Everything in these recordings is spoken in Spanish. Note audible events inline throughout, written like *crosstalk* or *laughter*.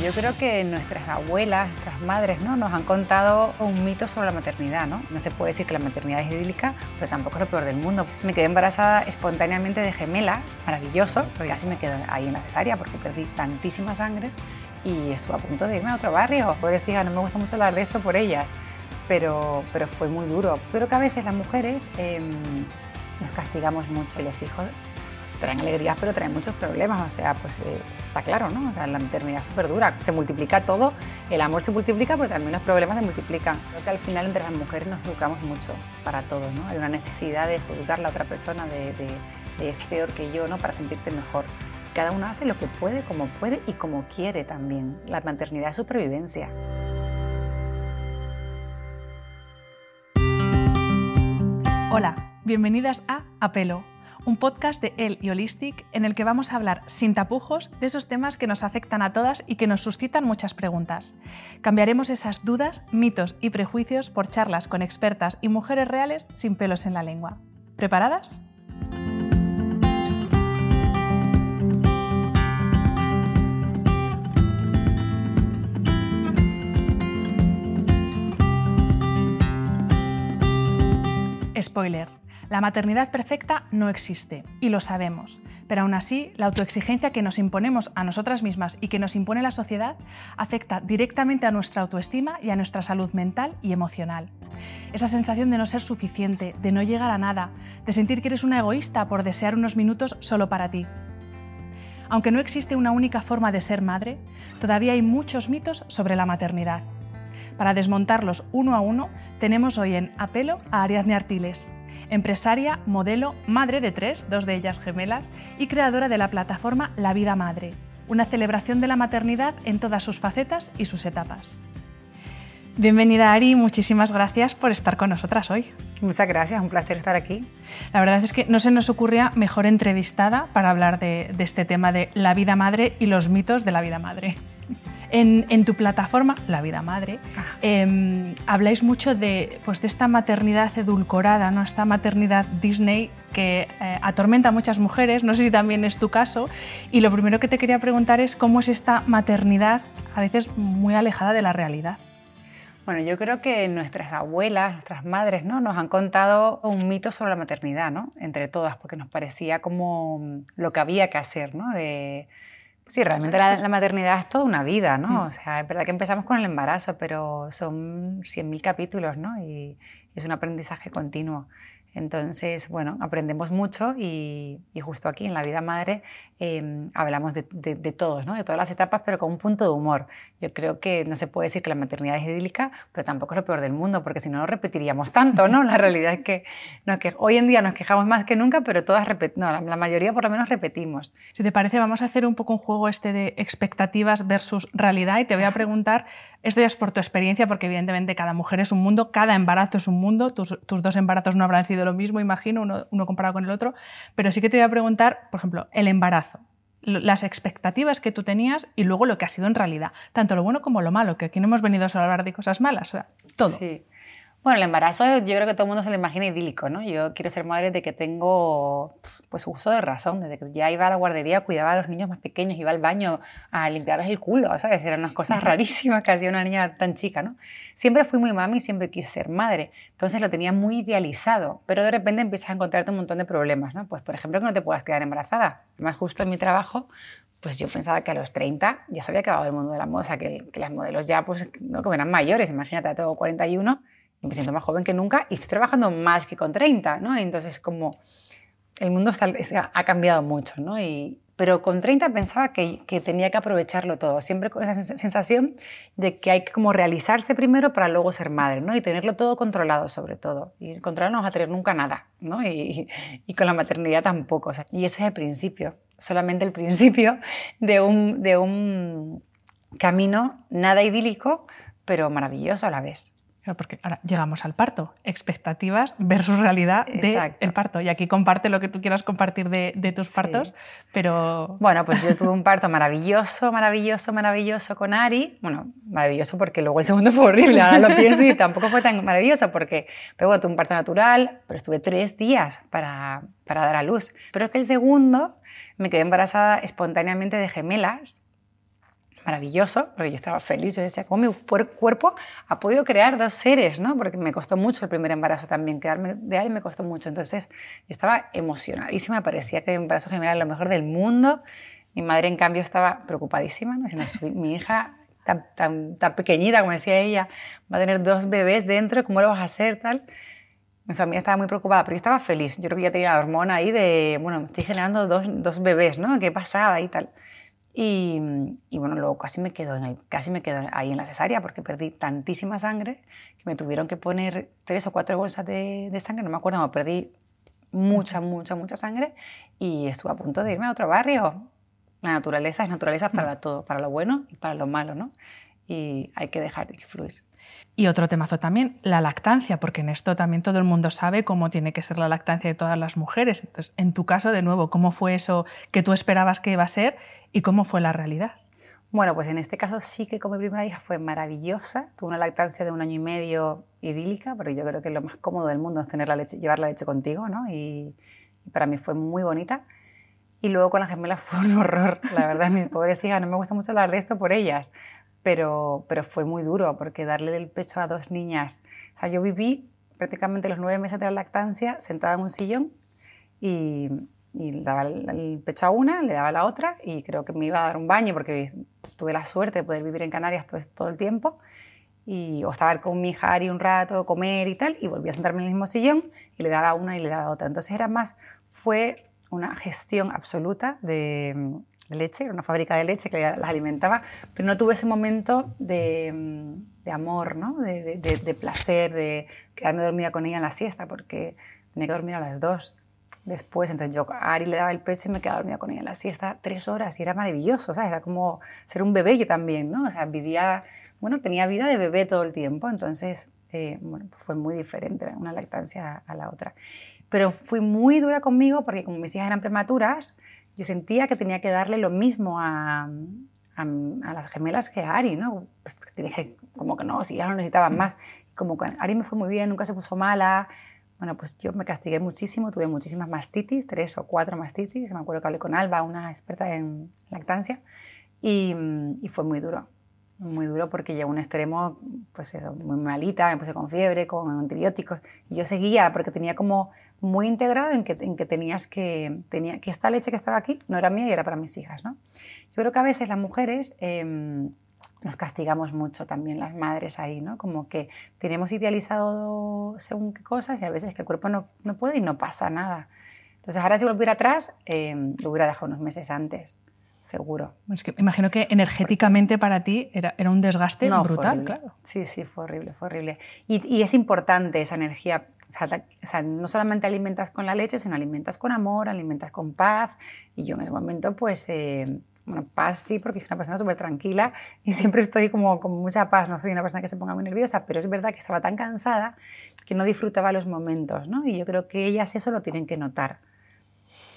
Yo creo que nuestras abuelas, nuestras madres, ¿no? nos han contado un mito sobre la maternidad. ¿no? no se puede decir que la maternidad es idílica, pero tampoco es lo peor del mundo. Me quedé embarazada espontáneamente de gemelas, maravilloso, pero casi me quedo ahí en la cesárea porque perdí tantísima sangre y estuve a punto de irme a otro barrio. Pobrecita, no me gusta mucho hablar de esto por ellas, pero, pero fue muy duro. Creo que a veces las mujeres em, nos castigamos mucho y los hijos traen alegrías, pero traen muchos problemas. O sea, pues, eh, está claro, ¿no? O sea, la maternidad es súper dura. Se multiplica todo, el amor se multiplica, pero también los problemas se multiplican. Creo que al final entre las mujeres nos educamos mucho para todo, ¿no? Hay una necesidad de juzgar a la otra persona, de, de, es peor que yo, ¿no? Para sentirte mejor. Cada uno hace lo que puede, como puede y como quiere también. La maternidad es supervivencia. Hola, bienvenidas a Apelo un podcast de El y Holistic en el que vamos a hablar sin tapujos de esos temas que nos afectan a todas y que nos suscitan muchas preguntas. Cambiaremos esas dudas, mitos y prejuicios por charlas con expertas y mujeres reales sin pelos en la lengua. ¿Preparadas? Spoiler la maternidad perfecta no existe, y lo sabemos, pero aún así la autoexigencia que nos imponemos a nosotras mismas y que nos impone la sociedad afecta directamente a nuestra autoestima y a nuestra salud mental y emocional. Esa sensación de no ser suficiente, de no llegar a nada, de sentir que eres una egoísta por desear unos minutos solo para ti. Aunque no existe una única forma de ser madre, todavía hay muchos mitos sobre la maternidad. Para desmontarlos uno a uno, tenemos hoy en apelo a Ariadne Artiles, empresaria, modelo, madre de tres, dos de ellas gemelas, y creadora de la plataforma La Vida Madre, una celebración de la maternidad en todas sus facetas y sus etapas. Bienvenida Ari, muchísimas gracias por estar con nosotras hoy. Muchas gracias, un placer estar aquí. La verdad es que no se nos ocurría mejor entrevistada para hablar de, de este tema de la vida madre y los mitos de la vida madre. En, tu plataforma, La Vida Madre, ah. em, habláis mucho de, pues, de esta maternidad edulcorada, ¿no? esta maternidad Disney que eh, atormenta a muchas mujeres, no sé si también es tu caso, y lo primero que te quería preguntar es cómo es esta maternidad a veces muy alejada de la realidad. Bueno, yo creo que nuestras abuelas, nuestras madres, ¿no? nos han contado un mito sobre la maternidad, ¿no? entre todas, porque nos parecía como lo que había que hacer, ¿no? De, Sí, realmente la, maternidad es toda una vida, ¿no? Mm. O sea, es verdad que empezamos con el embarazo, pero son 100.000 capítulos, ¿no? Y es un aprendizaje continuo. Entonces, bueno, aprendemos mucho y, justo aquí en La Vida Madre em, hablamos de, de, todos, ¿no? de todas las etapas, pero con un punto de humor. Yo creo que no se puede decir que la maternidad es idílica, pero tampoco es lo peor del mundo, porque si no, no repetiríamos tanto, ¿no? La realidad es que, no, que hoy en día nos quejamos más que nunca, pero todas no, la, mayoría por lo menos repetimos. Si te parece, vamos a hacer un poco un juego este de expectativas versus realidad y te voy a preguntar, esto ya es por tu experiencia, porque evidentemente cada mujer es un mundo, cada embarazo es un mundo, tus, tus dos embarazos no habrán sido lo mismo, imagino, uno, uno comparado con el otro, pero sí que te voy a preguntar, por ejemplo, el embarazo las expectativas que tú tenías y luego lo que ha sido en realidad, tanto lo bueno como lo malo, que aquí no hemos venido a hablar de cosas malas, o sea, todo. Sí. Bueno, el embarazo yo creo que todo el mundo se lo imagina idílico, ¿no? Yo quiero ser madre de que tengo pues uso de razón, desde que ya iba a la guardería, cuidaba a los niños más pequeños, iba al baño a limpiarles el culo, ¿sabes? Eran unas cosas rarísimas que hacía una niña tan chica, ¿no? Siempre fui muy mami y siempre quise ser madre, entonces lo tenía muy idealizado, pero de repente empiezas a encontrarte un montón de problemas, ¿no? Pues por ejemplo que no te puedas quedar embarazada. Más justo en mi trabajo pues yo pensaba que a los 30 ya se había acabado el mundo de la moda, o sea, que, que las modelos ya, pues, no, como eran mayores, imagínate, tengo 41 me siento más joven que nunca y estoy trabajando más que con 30, ¿no? Entonces, como el mundo ha cambiado mucho, ¿no? Y, pero con 30 pensaba que, que, tenía que aprovecharlo todo, siempre con esa sensación de que hay que como realizarse primero para luego ser madre, ¿no? Y tenerlo todo controlado sobre todo. Y controlar no vas a tener nunca nada, ¿no? Y, *laughs* y con la maternidad tampoco. O sea, y ese es el principio, solamente el principio de un, de un camino nada idílico, pero maravilloso a la vez porque ahora llegamos al parto, expectativas versus realidad del parto. Y aquí comparte lo que tú quieras compartir de, tus partos, pero... Bueno, pues yo tuve un parto maravilloso, maravilloso, maravilloso con Ari. Bueno, maravilloso porque luego el segundo fue horrible, ahora lo pienso y tampoco fue tan maravilloso porque... Pero bueno, tuve un parto natural, pero estuve tres días para, para dar a luz. Pero es que el segundo me quedé embarazada espontáneamente de gemelas maravilloso, porque yo estaba feliz, yo decía, ¿cómo mi cuerpo ha podido crear dos seres? ¿no? Porque me costó mucho el primer embarazo también, quedarme de ahí me costó mucho. Entonces yo estaba emocionadísima, parecía que el embarazo general era lo mejor del mundo. Mi madre, en cambio, estaba preocupadísima, ¿no? mi hija tan, tan, tan pequeñita, como decía ella, va a tener dos bebés dentro, ¿cómo lo vas a hacer? Tal. Mi familia estaba muy preocupada, pero yo estaba feliz. Yo creo que ya tenía la hormona ahí de, bueno, estoy generando dos, dos bebés, ¿no? Qué pasada y tal. Y, y, bueno, luego casi me, quedo en el, casi me quedo ahí en la cesárea porque perdí tantísima sangre que me tuvieron que poner tres o cuatro bolsas de, de sangre, no me acuerdo, me perdí mucha, mucha, mucha sangre y estuve a punto de irme a otro barrio. La naturaleza es naturaleza para todo, para lo bueno y para lo malo, ¿no? Y hay que dejar de fluir. Y otro temazo también, la lactancia, porque en esto también todo el mundo sabe cómo tiene que ser la lactancia de todas las mujeres. Entonces, en tu caso, de nuevo, ¿cómo fue eso que tú esperabas que iba a ser y cómo fue la realidad? Bueno, pues en este caso sí que con mi primera hija fue maravillosa. Tuve una lactancia de un año y medio idílica, porque yo creo que lo más cómodo del mundo es tener la llevar la leche contigo, ¿no? Y, y para mí fue muy bonita. Y luego con las gemelas *laughs* fue un horror, la verdad, mis pobres hijas, no me gusta mucho hablar de esto por ellas, pero, pero fue muy duro porque darle el pecho a dos niñas, o sea, yo viví prácticamente los nueve meses de la lactancia sentada en un sillón y, y le daba el, pecho a una, le daba a la otra y creo que me iba a dar un baño porque tuve la suerte de poder vivir en Canarias todo, el tiempo y o estar con mi hija Ari un rato, comer y tal, y volví a sentarme en el mismo sillón y le daba a una y le daba a otra. Entonces era más, fue una gestión absoluta de, leche, era una fábrica de leche que las alimentaba, pero no tuve ese momento de, amor, ¿no? de, de, placer, de quedarme dormida con ella en la siesta, porque tenía que dormir a las dos después. Entonces yo a Ari le daba el pecho y me quedaba dormida con ella en la siesta tres horas y era maravilloso, ¿sabes? Era como ser un bebé yo también, ¿no? O sea, vivía, bueno, tenía vida de bebé todo el tiempo, entonces, eh, bueno, pues fue muy diferente una lactancia a la otra. Pero fui muy dura conmigo porque como mis hijas eran prematuras, yo sentía que tenía que darle lo mismo a, a, las gemelas que a Ari, ¿no? Pues dije, como que no, si ya lo necesitaban más. Como que Ari me fue muy bien, nunca se puso mala. Bueno, pues yo me castigué muchísimo, tuve muchísimas mastitis, tres o cuatro mastitis. Me acuerdo que hablé con Alba, una experta en lactancia, y, y fue muy duro. Muy duro porque llegó a un extremo, pues muy malita, me puse con fiebre, con antibióticos. Y yo seguía porque tenía como muy integrado en que, en que tenías que, tenía, que esta leche que estaba aquí no era mía y era para mis hijas. ¿no? Yo creo que a veces las mujeres em, nos castigamos mucho también, las madres ahí, ¿no? como que tenemos idealizado según qué cosas y a veces que el cuerpo no, no puede y no pasa nada. Entonces ahora si volviera atrás, em, lo hubiera dejado unos meses antes seguro. Es que imagino que energéticamente para ti era, era un desgaste brutal, claro. Sí, sí, fue horrible, fue horrible. Y, y, es importante esa energía o sea, no solamente alimentas con la leche, sino alimentas con amor, alimentas con paz. Y yo en ese momento, pues, eh, bueno, paz sí, porque soy una persona súper tranquila y siempre estoy como con mucha paz. No soy una persona que se ponga muy nerviosa, pero es verdad que estaba tan cansada que no disfrutaba los momentos, ¿no? Y yo creo que ellas eso lo tienen que notar.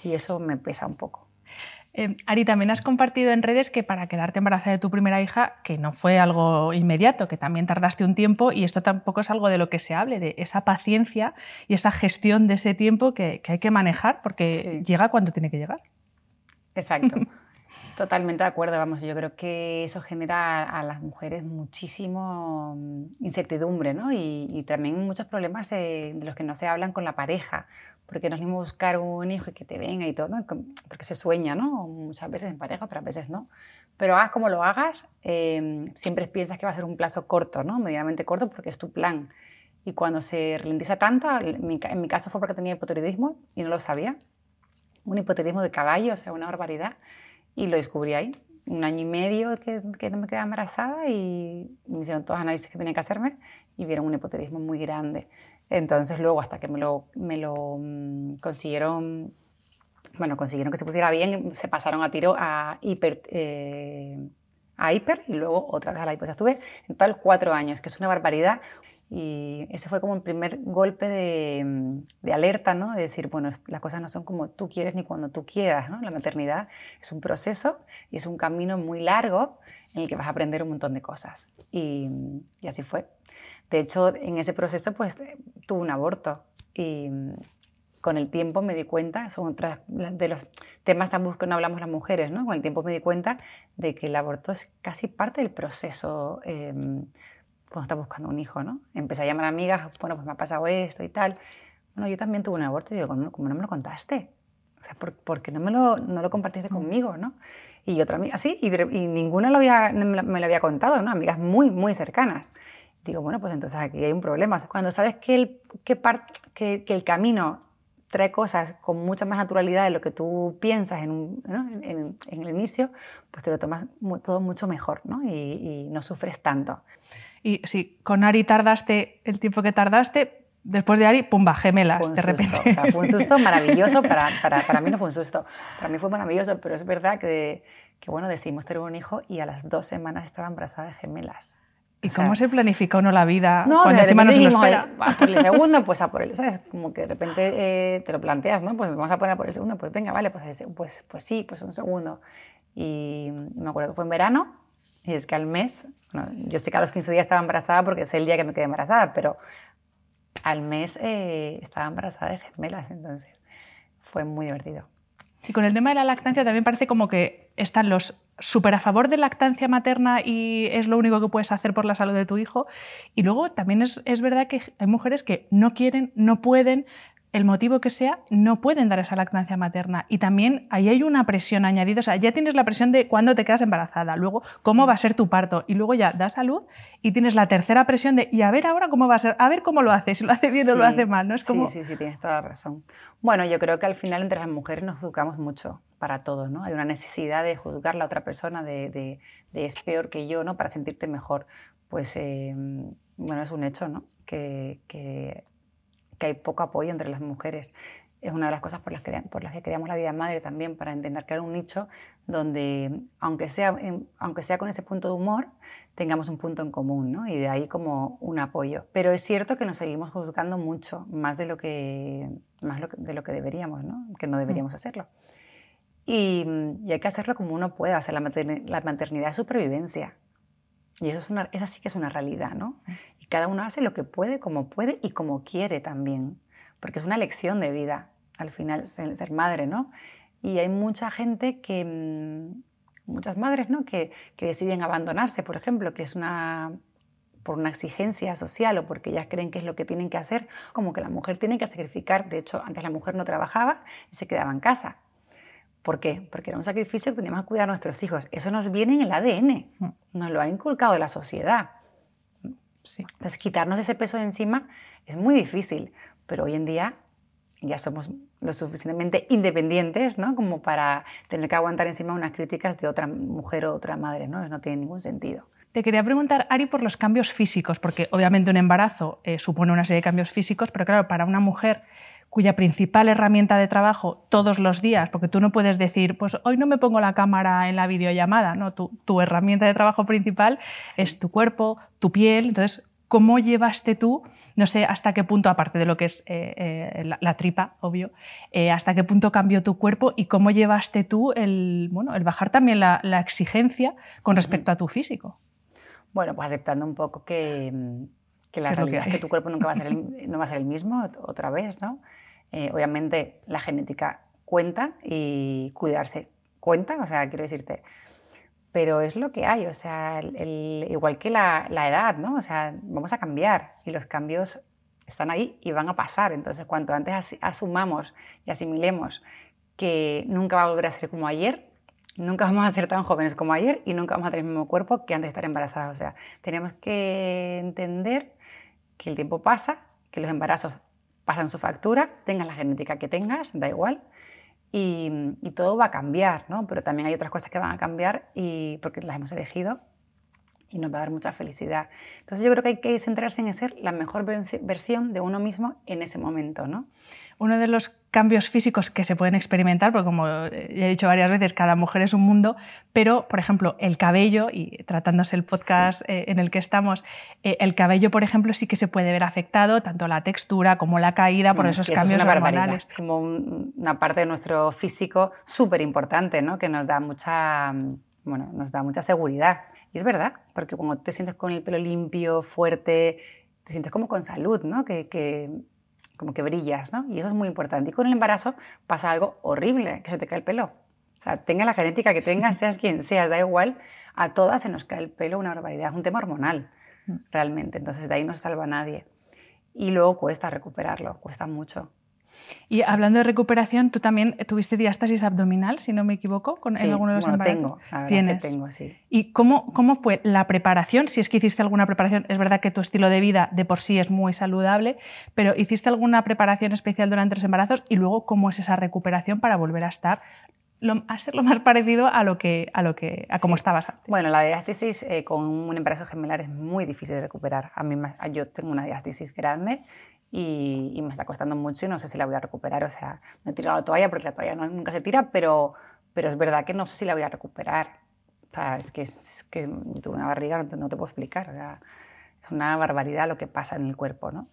Y eso me pesa un poco. Eh, Ari, también has compartido en redes que para quedarte embarazada de tu primera hija, que no fue algo inmediato, que también tardaste un tiempo y esto tampoco es algo de lo que se hable, de esa paciencia y esa gestión de ese tiempo que, hay que manejar porque llega cuando tiene que llegar. Exacto. *laughs* Totalmente de acuerdo, vamos, yo creo que eso genera a las mujeres muchísimo mm, incertidumbre, ¿no? Y, también muchos problemas de los que no se hablan con la pareja, porque no es mismo buscar un hijo y que te venga y todo, porque se sueña, ¿no? Muchas veces en pareja, otras veces no. Pero hagas como lo hagas, eh, siempre piensas que va a ser un plazo corto, ¿no? Medianamente corto porque es tu plan. Y cuando se ralentiza tanto, en mi caso fue porque tenía hipotiroidismo y no lo sabía, un hipotiroidismo de caballo, o sea, una barbaridad y lo descubrí ahí. Un año y medio que, que no me quedaba embarazada y me hicieron todos los análisis que tenía que hacerme y vieron un hipotiroidismo muy grande. Entonces luego hasta que me lo, me lo mm, consiguieron, bueno, consiguieron que se pusiera bien, se pasaron a tiro a hiper, eh, a hiper y luego otra vez a la hipo. Estuve en total cuatro años, que es una barbaridad. Y ese fue como el primer golpe de, de, alerta, ¿no? De decir, bueno, las cosas no son como tú quieres ni cuando tú quieras, ¿no? La maternidad es un proceso y es un camino muy largo en el que vas a aprender un montón de cosas. Y, y así fue. De hecho, en ese proceso, pues, tuve un aborto y con el tiempo me di cuenta, son otras de los temas tabús que no hablamos las mujeres, ¿no? Con el tiempo me di cuenta de que el aborto es casi parte del proceso em, cuando estás buscando un hijo, ¿no? Empecé a llamar a amigas, bueno, pues me ha pasado esto y tal. Bueno, yo también tuve un aborto y digo, ¿cómo no me lo contaste? O sea, ¿por, qué no me lo, no lo compartiste conmigo, no? Y otra amiga, así, y, y, ninguna lo había, me lo había contado, ¿no? Amigas muy, muy cercanas. Digo, bueno, pues entonces aquí hay un problema. cuando sabes que el, que, que, que el camino trae cosas con mucha más naturalidad de lo que tú piensas en, en, en, el inicio, pues te lo tomas todo mucho mejor ¿no? Y, y, no sufres tanto. Y si con Ari tardaste el tiempo que tardaste, después de Ari, pumba, gemelas, de repente. O sea, fue un susto maravilloso, para, para, para, mí no fue un susto, para mí fue maravilloso, pero es verdad que, que, bueno, decidimos tener un hijo y a las dos semanas estaba embarazada de gemelas. ¿Y cómo se planifica uno la vida no, cuando encima no se lo espera? A por el segundo, pues a por el, ¿sabes? Como que de repente eh, te lo planteas, ¿no? Pues vamos a poner por el segundo, pues venga, vale, pues, pues, pues sí, pues un segundo. Y me acuerdo que fue en verano y es que al mes, bueno, yo sé que a los 15 días estaba embarazada porque es el día que me quedé embarazada, pero al mes eh, estaba embarazada de gemelas, entonces fue muy divertido. Y con el tema de la lactancia también parece como que están los súper a favor de lactancia materna y es lo único que puedes hacer por la salud de tu hijo. Y luego también es, es verdad que hay mujeres que no quieren, no pueden, el motivo que sea, no pueden dar esa lactancia materna. Y también ahí hay una presión añadida. O sea, ya tienes la presión de cuándo te quedas embarazada, luego cómo va a ser tu parto, y luego ya da salud y tienes la tercera presión de y a ver ahora cómo va a ser, a ver cómo lo hace, si lo hace bien o lo hace mal. ¿no? Es como... Sí, sí, sí, tienes toda la razón. Bueno, yo creo que al final entre las mujeres nos educamos mucho para todo, ¿no? Hay una necesidad de juzgar a la otra persona, de, de, es peor que yo, ¿no? Para sentirte mejor. Pues, eh, bueno, es un hecho, ¿no? Que, que que hay poco apoyo entre las mujeres. Es una de las cosas por las, que, por las que creamos la vida madre también, para intentar crear un nicho donde, aunque sea, aunque sea con ese punto de humor, tengamos un punto en común, ¿no? Y de ahí como un apoyo. Pero es cierto que nos seguimos juzgando mucho, más de lo que, más de lo que deberíamos, ¿no? Que no deberíamos mm. hacerlo. Y, y, hay que hacerlo como uno pueda. O la, maternidad, la maternidad es supervivencia. Y eso es una, esa sí que es una realidad, ¿no? Cada uno hace lo que puede, como puede y como quiere también, porque es una lección de vida, al final, ser, madre, ¿no? Y hay mucha gente que, mm, muchas madres, ¿no? Que, que deciden abandonarse, por ejemplo, que es una por una exigencia social o porque ellas creen que es lo que tienen que hacer, como que la mujer tiene que sacrificar. De hecho, antes la mujer no trabajaba y se quedaba en casa. ¿Por qué? Porque era un sacrificio que teníamos que cuidar a nuestros hijos. Eso nos viene en el ADN, mm. nos lo ha inculcado la sociedad. Entonces, quitarnos ese peso de encima es muy difícil, pero hoy en día ya somos lo suficientemente independientes ¿no? como para tener que aguantar encima unas críticas de otra mujer o otra madre. No, no tiene ningún sentido. Te quería preguntar, Ari, por los cambios físicos, porque obviamente un embarazo eh, supone una serie de cambios físicos, pero claro, para una mujer cuya principal herramienta de trabajo todos los días, porque tú no puedes decir, pues hoy no me pongo la cámara en la videollamada, no, tu, tu herramienta de trabajo principal es tu cuerpo, tu piel, entonces, ¿cómo llevaste tú, no sé hasta qué punto, aparte de lo que es eh, eh, la, tripa, obvio, eh, hasta qué punto cambió tu cuerpo y cómo llevaste tú el, bueno, el bajar también la, exigencia con respecto a tu físico? Bueno, pues aceptando un poco que, que la realidad es que tu cuerpo nunca va a ser el, *laughs* no va a ser el mismo otra vez, ¿no? Eh, obviamente la genética cuenta y cuidarse cuenta, o sea, quiero decirte, pero es lo que hay, o sea, igual que la, la, edad, ¿no? O sea, vamos a cambiar y los cambios están ahí y van a pasar, entonces cuanto antes asumamos y asimilemos que nunca va a volver a ser como ayer, nunca vamos a ser tan jóvenes como ayer y nunca vamos a tener el mismo cuerpo que antes de estar embarazadas, o sea, tenemos que entender que el tiempo pasa, que los embarazos pasan su factura, tengas la genética que tengas, da igual, y, todo va a cambiar, ¿no? Pero también hay otras cosas que van a cambiar y porque las hemos elegido y nos va a dar mucha felicidad. Entonces yo creo que hay que centrarse en ser la mejor versión de uno mismo en ese momento, ¿no? Uno de los cambios físicos que se pueden experimentar, porque como ya he dicho varias veces, cada mujer es un mundo, pero, por ejemplo, el cabello, y tratándose el podcast eh, en el que estamos, eh, el cabello, por ejemplo, sí que se puede ver afectado, tanto la textura como la caída, por esos cambios es hormonales. Es como una parte de nuestro físico súper importante, ¿no? que nos da, mucha, bueno, nos da mucha seguridad. Y es verdad, porque cuando te sientes con el pelo limpio, fuerte, te sientes como con salud, ¿no? que, que como que brillas, ¿no? Y eso es muy importante. Y con el embarazo pasa algo horrible, que se te cae el pelo. O sea, tenga la genética que tengas, *laughs* seas quien seas, da igual, a todas se nos cae el pelo una barbaridad. Es un tema hormonal, mm. realmente. Entonces, de ahí no se salva nadie. Y luego cuesta recuperarlo, cuesta mucho. Y hablando de recuperación, tú también tuviste diástasis abdominal, si no me equivoco, con, en alguno de los bueno, tengo, ¿Tienes? tengo, sí. ¿Y cómo, cómo fue la preparación? Si es que hiciste alguna preparación, es verdad que tu estilo de vida de por sí es muy saludable, pero ¿hiciste alguna preparación especial durante los embarazos? Y luego, ¿cómo es esa recuperación para volver a estar a ser lo más parecido a lo que a lo que a cómo estabas antes. Bueno, la diástasis eh, con un embarazo gemelar es muy difícil de recuperar. A mí yo tengo una diástasis grande y, me está costando mucho y no sé si la voy a recuperar. O sea, me he tirado la toalla porque la toalla nunca se tira, pero, pero es verdad que no sé si la voy a recuperar. O sea, es que, es, que tuve una barriga, no te, no te puedo explicar. O sea, es una barbaridad lo que pasa en el cuerpo, ¿no?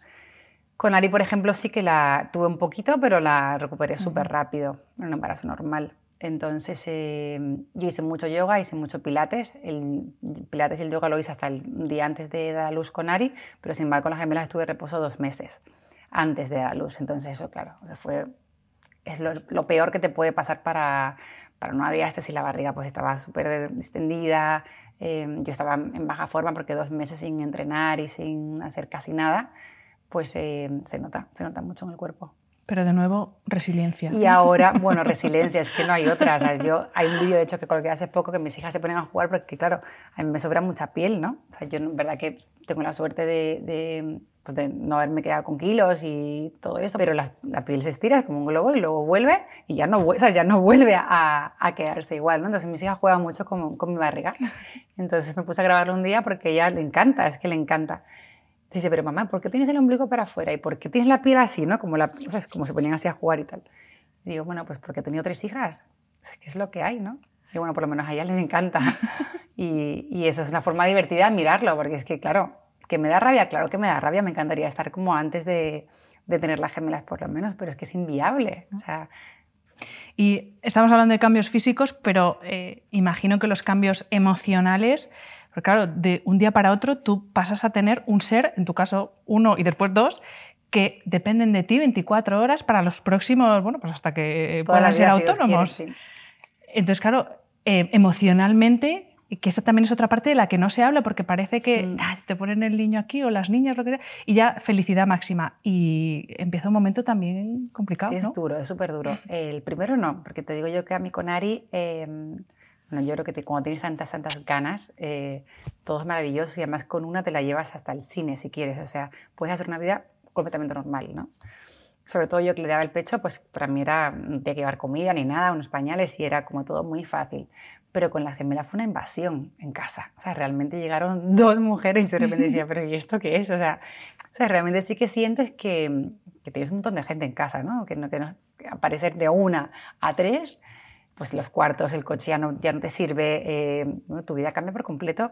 Con Ari, por ejemplo, sí que la tuve un poquito, pero la recuperé súper rápido, en un embarazo normal. Entonces, eh, yo hice mucho yoga, hice mucho pilates. El pilates y el yoga lo hice hasta el día antes de dar a luz con Ari, pero sin embargo con las gemelas estuve reposo dos meses antes de dar a luz. Entonces, eso, claro, fue, es lo, peor que te puede pasar para, para una diástasis. La barriga pues estaba súper extendida, eh, yo estaba en baja forma porque dos meses sin entrenar y sin hacer casi nada, pues eh, se nota, se nota mucho en el cuerpo. Pero de nuevo, resiliencia. Y ahora, bueno, resiliencia, es que no hay otra. Yo, hay un vídeo, de hecho, que colgué hace poco que mis hijas se ponen a jugar porque, claro, a mí me sobra mucha piel, ¿no? O sea, yo, en verdad, que tengo la suerte de, pues, de, no haberme quedado con kilos y todo eso, pero la, piel se estira como un globo y luego vuelve y ya no, o sea, ya no vuelve a, quedarse igual, ¿no? Entonces mis hijas juegan mucho con, mi barriga. Entonces me puse a grabarlo un día porque ella le encanta, es que le encanta. Dice, pero mamá, ¿por qué tienes el ombligo para afuera? ¿Y por qué tienes la piel así, no? Como, la, ¿sabes? Como se ponían así a jugar y tal. Y digo, bueno, pues porque he tenido tres hijas. O sea, ¿Qué es lo que hay, no? Y bueno, por lo menos a ellas les encanta. *laughs* y, y, eso es una forma divertida de mirarlo, porque es que, claro, que me da rabia, claro que me da rabia, me encantaría estar como antes de, de tener las gemelas por lo menos, pero es que es inviable. O sea, y estamos hablando de cambios físicos, pero eh, imagino que los cambios emocionales porque claro, de un día para otro tú pasas a tener un ser, en tu caso uno y después dos, que dependen de ti 24 horas para los próximos, bueno, pues hasta que puedan ser autónomos. Entonces, claro, eh, emocionalmente, que esta también es otra parte de la que no se habla, porque parece que mm. ah, te ponen el niño aquí o las niñas, lo que sea, y ya felicidad máxima. Y empieza un momento también complicado. Es duro, es súper duro. El primero no, porque te digo yo que a mí con Ari... Em, bueno, yo creo que cuando tienes tantas, tantas ganas, eh, todo es maravilloso y además con una te la llevas hasta el cine si quieres. O sea, puedes hacer una vida completamente normal, ¿no? Sobre todo yo que le daba el pecho, pues para mí era, no tenía que llevar comida ni nada, unos pañales y era como todo muy fácil. Pero con la gemela fue una invasión en casa. O sea, realmente llegaron *laughs* dos mujeres y de repente decía, pero ¿y esto qué es? O sea, o sea realmente sí que sientes que, que, tienes un montón de gente en casa, ¿no? Que, no, que no, aparecer de una a tres pues los cuartos, el coche ya no, ya no te sirve, eh, tu vida cambia por completo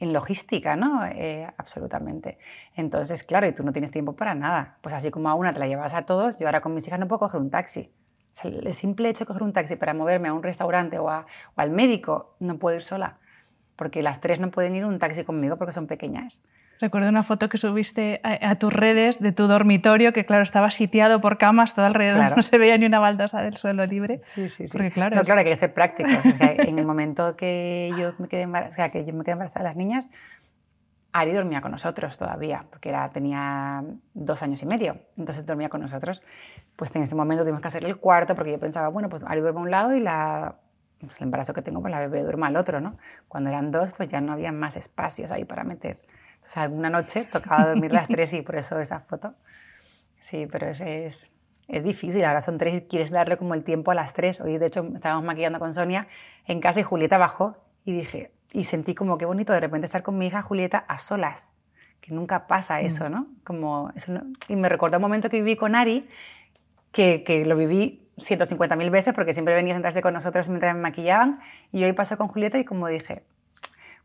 en logística, ¿no? Eh, absolutamente. Entonces, claro, y tú no tienes tiempo para nada. Pues así como a una te la llevas a todos, yo ahora con mis hijas no puedo coger un taxi. el simple hecho de coger un taxi para moverme a un restaurante o, o al médico, no puedo ir sola, porque las tres no pueden ir un taxi conmigo porque son pequeñas. Recuerdo una foto que subiste a, tus redes de tu dormitorio, que claro, estaba sitiado por camas todo alrededor, no se veía ni una baldosa del suelo libre. Sí, sí, sí. claro, no, claro, hay que ser práctico. en el momento que yo me quedé embarazada, que yo me quedé embarazada de las niñas, Ari dormía con nosotros todavía, porque era, tenía dos años y medio, entonces dormía con nosotros. Pues en ese momento tuvimos que hacer el cuarto, porque yo pensaba, bueno, pues Ari duerme a un lado y la, pues el embarazo que tengo, pues la bebé duerme al otro, ¿no? Cuando eran dos, pues ya no había más espacios ahí para meter entonces, alguna noche tocaba dormir las tres y por eso esa foto. Sí, pero es, es, es, difícil. Ahora son tres y quieres darle como el tiempo a las tres. Hoy, de hecho, estábamos maquillando con Sonia en casa y Julieta bajó y dije, y sentí como qué bonito de repente estar con mi hija Julieta a solas. Que nunca pasa mm. eso, ¿no? Como eso Y me recordó un momento que viví con Ari, que, que lo viví 150.000 veces porque siempre venía a sentarse con nosotros mientras me maquillaban. Y hoy pasó con Julieta y como dije,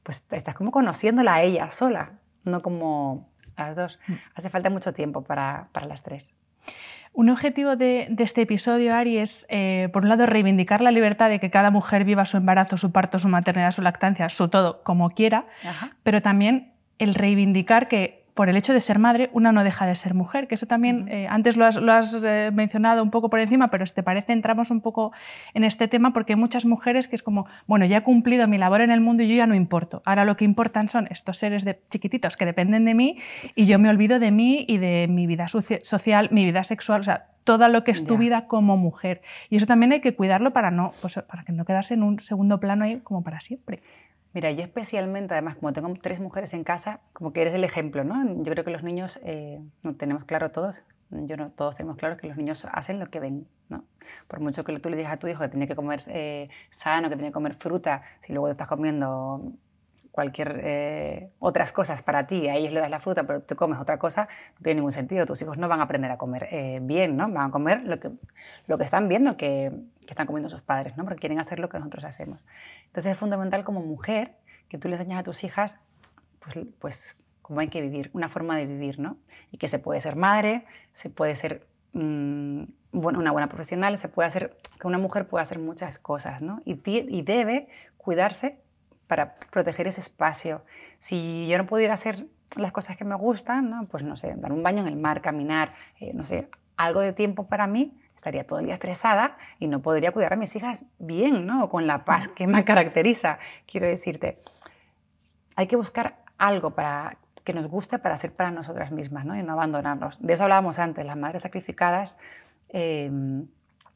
pues estás como conociéndola a ella sola no como las dos. Mm. Hace falta mucho tiempo para, para las tres. Un objetivo de, de, este episodio, Ari, es, eh, por un lado, reivindicar la libertad de que cada mujer viva su embarazo, su parto, su maternidad, su lactancia, su todo como quiera, pero también el reivindicar que por el hecho de ser madre, una no deja de ser mujer, que eso también, eh, antes lo has, eh, mencionado un poco por encima, pero si te parece, entramos un poco en este tema porque hay muchas mujeres que es como, bueno, ya he cumplido mi labor en el mundo y yo ya no importo. Ahora lo que importan son estos seres de chiquititos que dependen de mí y yo me olvido de mí y de mi vida social, mi vida sexual, o sea, todo lo que es tu vida como mujer. Y eso también hay que cuidarlo para, no, pues, para que no quedarse en un segundo plano ahí como para siempre. Mira, yo especialmente, además, como tengo tres mujeres en casa, como que eres el ejemplo, ¿no? Yo creo que los niños, eh, no tenemos claro todos, yo no, todos tenemos claro que los niños hacen lo que ven, ¿no? Por mucho que tú le digas a tu hijo que tiene que comer eh, sano, que tiene que comer fruta, si luego te estás comiendo cualquier eh, otras cosas para ti, a ellos le das la fruta, pero tú comes otra cosa, no tiene ningún sentido. Tus hijos no van a aprender a comer bien, ¿no? Van a comer lo que, lo que están viendo que, que están comiendo sus padres, ¿no? Porque quieren hacer lo que nosotros hacemos. Entonces es fundamental como mujer que tú le enseñas a tus hijas, pues, pues cómo hay que vivir, una forma de vivir, ¿no? Y que se puede ser madre, se puede ser mm, bueno, una buena profesional, se puede hacer, que una mujer puede hacer muchas cosas, ¿no? Y, y debe cuidarse para proteger ese espacio. Si yo no pudiera hacer las cosas que me gustan, ¿no? pues no sé, dar un baño en el mar, caminar, eh, no sé, algo de tiempo para mí, estaría todo el día estresada y no podría cuidar a mis hijas bien, ¿no? Con la paz que me caracteriza. Quiero decirte, hay que buscar algo para que nos guste para ser para nosotras mismas, ¿no? Y no abandonarnos. De eso hablábamos antes, las madres sacrificadas. Em,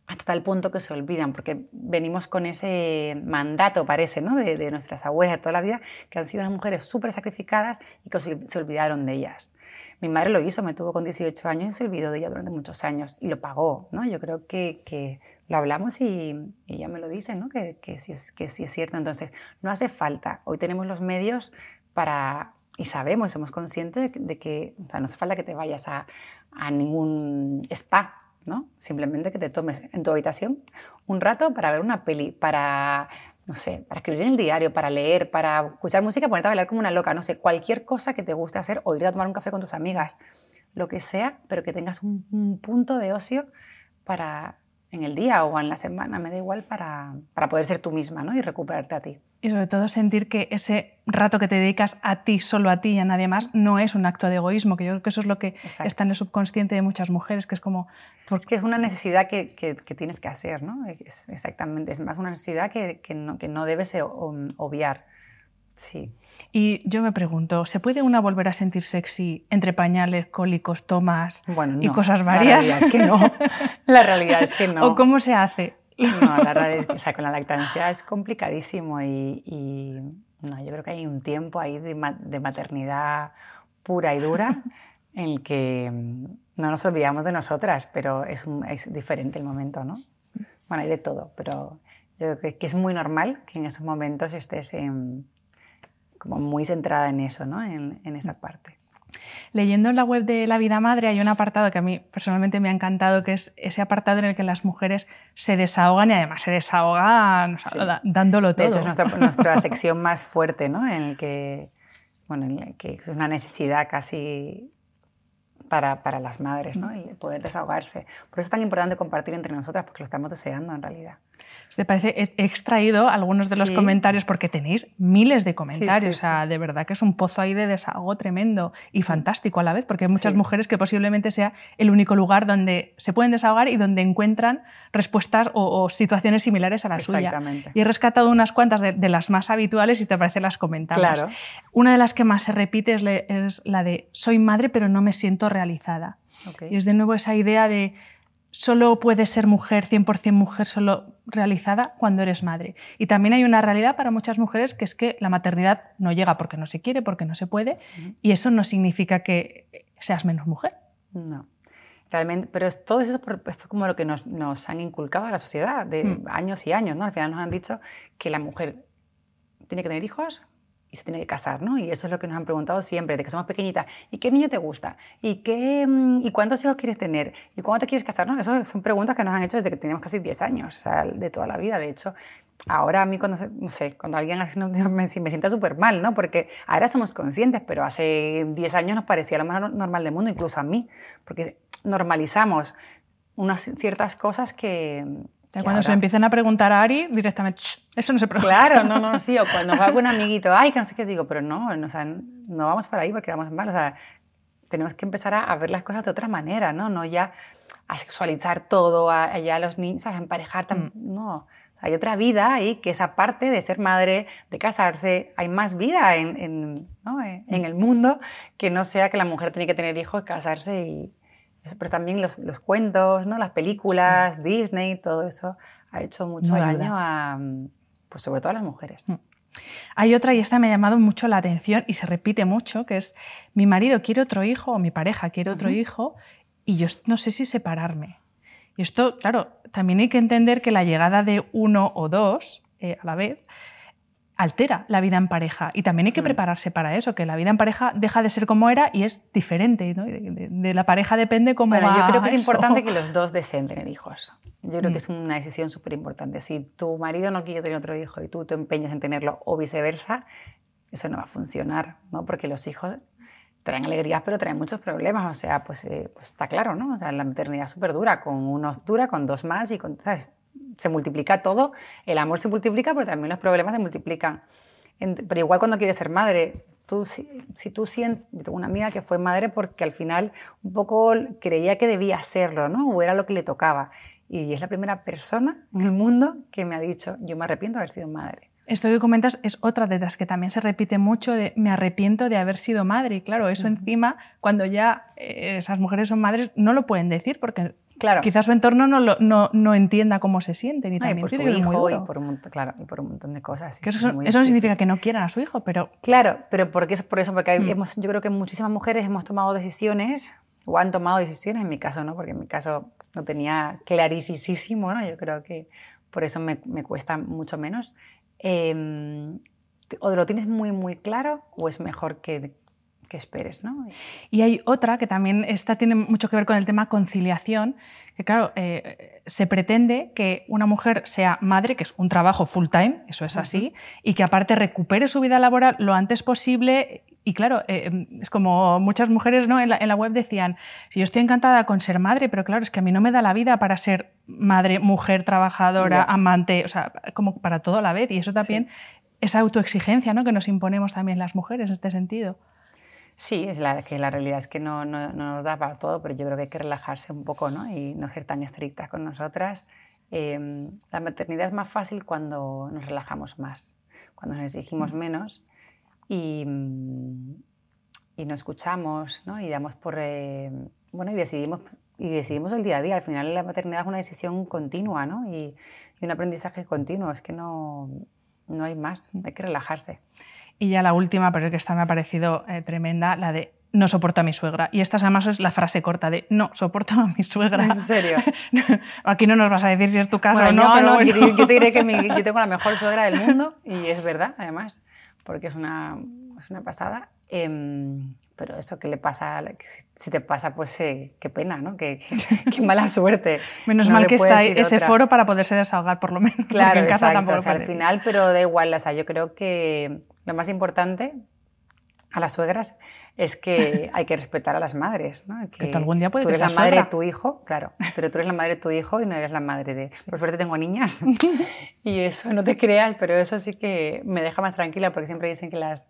hasta tal punto que se olvidan, porque venimos con ese mandato, parece, ¿no? de, nuestras abuelas de toda la vida, que han sido unas mujeres súper sacrificadas y que se, olvidaron de ellas. Mi madre lo hizo, me tuvo con 18 años y se olvidó de ella durante muchos años y lo pagó, ¿no? Yo creo que, que lo hablamos y, ella me lo dice, ¿no? Que, que, sí que sí es cierto. Entonces, no hace falta. Hoy tenemos los medios para, y sabemos, somos conscientes de, que, o sea, no hace falta que te vayas a, a ningún spa, ¿no? Simplemente que te tomes en tu habitación un rato para ver una peli, para no sé, para escribir en el diario, para leer, para escuchar música, ponerte a bailar como una loca, no sé, cualquier cosa que te guste hacer o ir a tomar un café con tus amigas, lo que sea, pero que tengas un, punto de ocio para en el día o en la semana, me da igual, para, para poder ser tú misma ¿no? y recuperarte a ti. Y sobre todo sentir que ese rato que te dedicas a ti, solo a ti y a nadie más, no es un acto de egoísmo, que yo creo que eso es lo que está en el subconsciente de muchas mujeres, que es como... Porque... Es que es una necesidad que, que, tienes que hacer, ¿no? Es exactamente, es más una necesidad que, que no, no, debes obviar. Sí. Y yo me pregunto, ¿se puede una volver a sentir sexy entre pañales, cólicos, tomas y cosas varias? *laughs* La realidad es que no. La realidad es que no. ¿O cómo se hace? No, la realidad es que o sea, con la lactancia es complicadísimo y, no, yo creo que hay un tiempo ahí de, de yo pura y dura en el que mm, no nos olvidamos de nosotras, pero es, un, es diferente el momento, ¿no? Bueno, hay de todo, pero yo creo que es muy normal que en esos momentos estés como muy centrada en eso, ¿no? en, en esa parte. Leyendo en la web de La Vida Madre hay un apartado que a mí personalmente me ha encantado, que es ese apartado en el que las mujeres se desahogan y además se desahogan dándolo todo. De hecho, es nuestra, nuestra *laughs* sección más fuerte, ¿no? En el que, bueno, en el que es una necesidad casi para, para, las madres, ¿no? El poder desahogarse. Por eso es tan importante compartir entre nosotras, porque lo estamos deseando en realidad. ¿Te parece? He extraído algunos de los comentarios porque tenéis miles de comentarios. o sea, de verdad que es un pozo ahí de desahogo tremendo y fantástico a la vez, porque hay muchas mujeres que posiblemente sea el único lugar donde se pueden desahogar y donde encuentran respuestas o, situaciones similares a la suya. Y he rescatado unas cuantas de, las más habituales y te parece las comentamos. Claro. Una de las que más se repite es, la de soy madre pero no me siento realizada. Y es de nuevo esa idea de solo puedes ser mujer, 100% mujer, solo realizada cuando eres madre. Y también hay una realidad para muchas mujeres que es que la maternidad no llega porque no se quiere, porque no se puede, y eso no significa que seas menos mujer. No. Realmente, pero es, todo eso es como lo que nos, nos, han inculcado a la sociedad de mm. años y años. ¿no? Al final nos han dicho que la mujer tiene que tener hijos, y se tiene que casar, ¿no? Y eso es lo que nos han preguntado siempre, de que somos pequeñitas. ¿Y qué niño te gusta? ¿Y, qué, mm, ¿Y cuántos hijos quieres tener? ¿Y cuándo te quieres casar? ¿no? Esas son preguntas que nos han hecho desde que teníamos casi 10 años, o sea, de toda la vida. De hecho, ahora a mí cuando, no sé, cuando alguien hace, *laughs* me, me sienta súper mal, ¿no? Porque ahora somos conscientes, pero hace 10 años nos parecía lo más normal del mundo, incluso a mí, porque normalizamos unas ciertas cosas que, cuando se empiezan a preguntar a Ari, directamente, eso no se pregunta. Claro, no, no, *laughs* sí, o cuando va algún amiguito, ay, que no sé qué digo, pero no, no, o sea, no vamos para ahí porque vamos mal, o sea, tenemos que empezar a, ver las cosas de otra manera, ¿no? No ya a sexualizar todo, a, ya a los niños, a emparejar, tan, mm. no. Hay otra vida ahí que es aparte de ser madre, de casarse, hay más vida en, en, ¿no? en, el mundo que no sea que la mujer tiene que tener hijos, casarse y... Pero también los, los cuentos, ¿no? las películas, Disney, todo eso ha hecho mucho daño a, pues sobre todo a las mujeres. Mm. Hay otra, y esta me ha llamado mucho la atención y se repite mucho, que es mi marido quiere otro hijo o mi pareja quiere otro hijo y yo no sé si separarme. Y esto, claro, también hay que entender que la llegada de uno o dos eh, a la vez altera la vida en pareja. Y también hay que mm. prepararse para eso, que la vida en pareja deja de ser como era y es diferente. De, la pareja depende cómo bueno, Yo creo que es importante que los dos deseen tener hijos. Yo creo que mm. es una decisión súper importante. Si tu marido no quiere tener otro hijo y tú te empeñas en tenerlo o viceversa, eso no va a funcionar, ¿no? Porque los hijos traen alegrías, pero traen muchos problemas. O sea, pues, eh, pues está claro, ¿no? O sea, la maternidad es súper dura, con uno dura, con dos más y con, ¿sabes? Se multiplica todo. El amor se multiplica, pero también los problemas se multiplican. Pero igual cuando quieres ser madre, tú, si, tú sientes, yo tengo una amiga que fue madre porque al final un poco creía que debía hacerlo, ¿no? O era lo que le tocaba. Y es la primera persona en el mundo que me ha dicho, yo me arrepiento de haber sido madre. Esto que comentas es otra de las que también se repite mucho de me arrepiento de haber sido madre. Y claro, eso encima, cuando ya eh, esas mujeres son madres, no lo pueden decir porque claro. quizás su entorno no, no, no, entienda cómo se sienten. Y, también por su hijo y por, un, claro, y por un montón de cosas. eso, eso no significa que no quieran a su hijo, pero... Claro, pero porque es por eso, porque mm. hemos, yo creo que muchísimas mujeres hemos tomado decisiones o han tomado decisiones, en mi caso no, porque en mi caso no tenía clarísimo, ¿no? Yo creo que por eso me, me cuesta mucho menos. Eh, o lo tienes muy, muy claro o es mejor que, que esperes. ¿no? Y hay otra que también esta tiene mucho que ver con el tema conciliación, que claro, eh, se pretende que una mujer sea madre, que es un trabajo full time, eso es así, y que aparte recupere su vida laboral lo antes posible y claro, eh, em, es como muchas mujeres ¿no? en, la, web decían, si yo estoy encantada con ser madre, pero claro, es que a mí no me da la vida para ser madre, mujer, trabajadora, amante, o sea, como para todo a la vez. Y eso también, esa autoexigencia ¿no? que nos imponemos también las mujeres en este sentido. Sí, es la, que la realidad es que no, no, nos da para todo, pero yo creo que hay que relajarse un poco ¿no? y no ser tan estrictas con nosotras. Em, la maternidad es más fácil cuando nos relajamos más, cuando nos exigimos mm. menos y, y no escuchamos ¿no? y damos por... Eh, bueno, y decidimos, y decidimos el día a día. Al final la maternidad es una decisión continua ¿no? y, y un aprendizaje continuo. Es que no, no hay más, hay que relajarse. Y ya la última, pero que esta me ha parecido eh, tremenda, la de no soporto a mi suegra. Y esta además es la frase corta de no soporto a mi suegra. ¿En serio? *laughs* Aquí no nos vas a decir si es tu caso o no. No, pero no yo, yo, te diré que yo tengo la mejor suegra del mundo y es verdad, además porque es una, es una pasada. Em, pero eso que le pasa, si te pasa, pues eh, qué pena, ¿no? Qué, *laughs* qué, mala suerte. Menos mal que está ese foro para poderse desahogar, por lo menos. Claro, en casa exacto. O sea, al final, pero da igual. O sea, yo creo que lo más importante a las suegras es que *laughs* hay que respetar a las madres. ¿no? Que, tú algún día puedes Tú eres la madre de tu hijo, claro, pero tú eres la madre de tu hijo y no eres la madre de... Por suerte tengo niñas *laughs* y eso no te creas, pero eso sí que me deja más tranquila porque siempre dicen que las,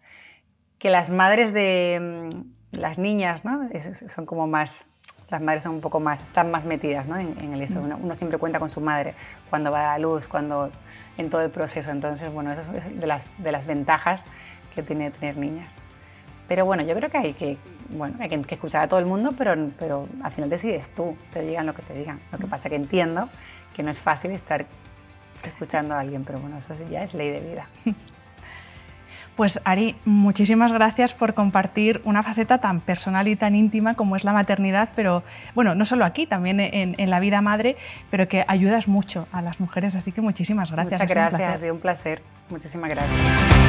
que las madres de mm, las niñas ¿no? son como más... Las madres son un poco más, están más metidas ¿no? en, el esto. Uno, uno, siempre cuenta con su madre cuando va a la luz, cuando en todo el proceso. Entonces, bueno, eso es de las, de las ventajas que tiene tener niñas. Pero bueno, yo creo que hay que, bueno, hay que escuchar a todo el mundo, pero, pero al final decides tú, te digan lo que te digan. Lo que pasa que entiendo que no es fácil estar escuchando a alguien, pero bueno, eso ya es ley de vida. Pues Ari, muchísimas gracias por compartir una faceta tan personal y tan íntima como es la maternidad, pero bueno, no solo aquí, también en, en la vida madre, pero que ayudas mucho a las gracias. Así que muchísimas gracias. Muchas gracias, ha sido un placer. Muchísimas gracias.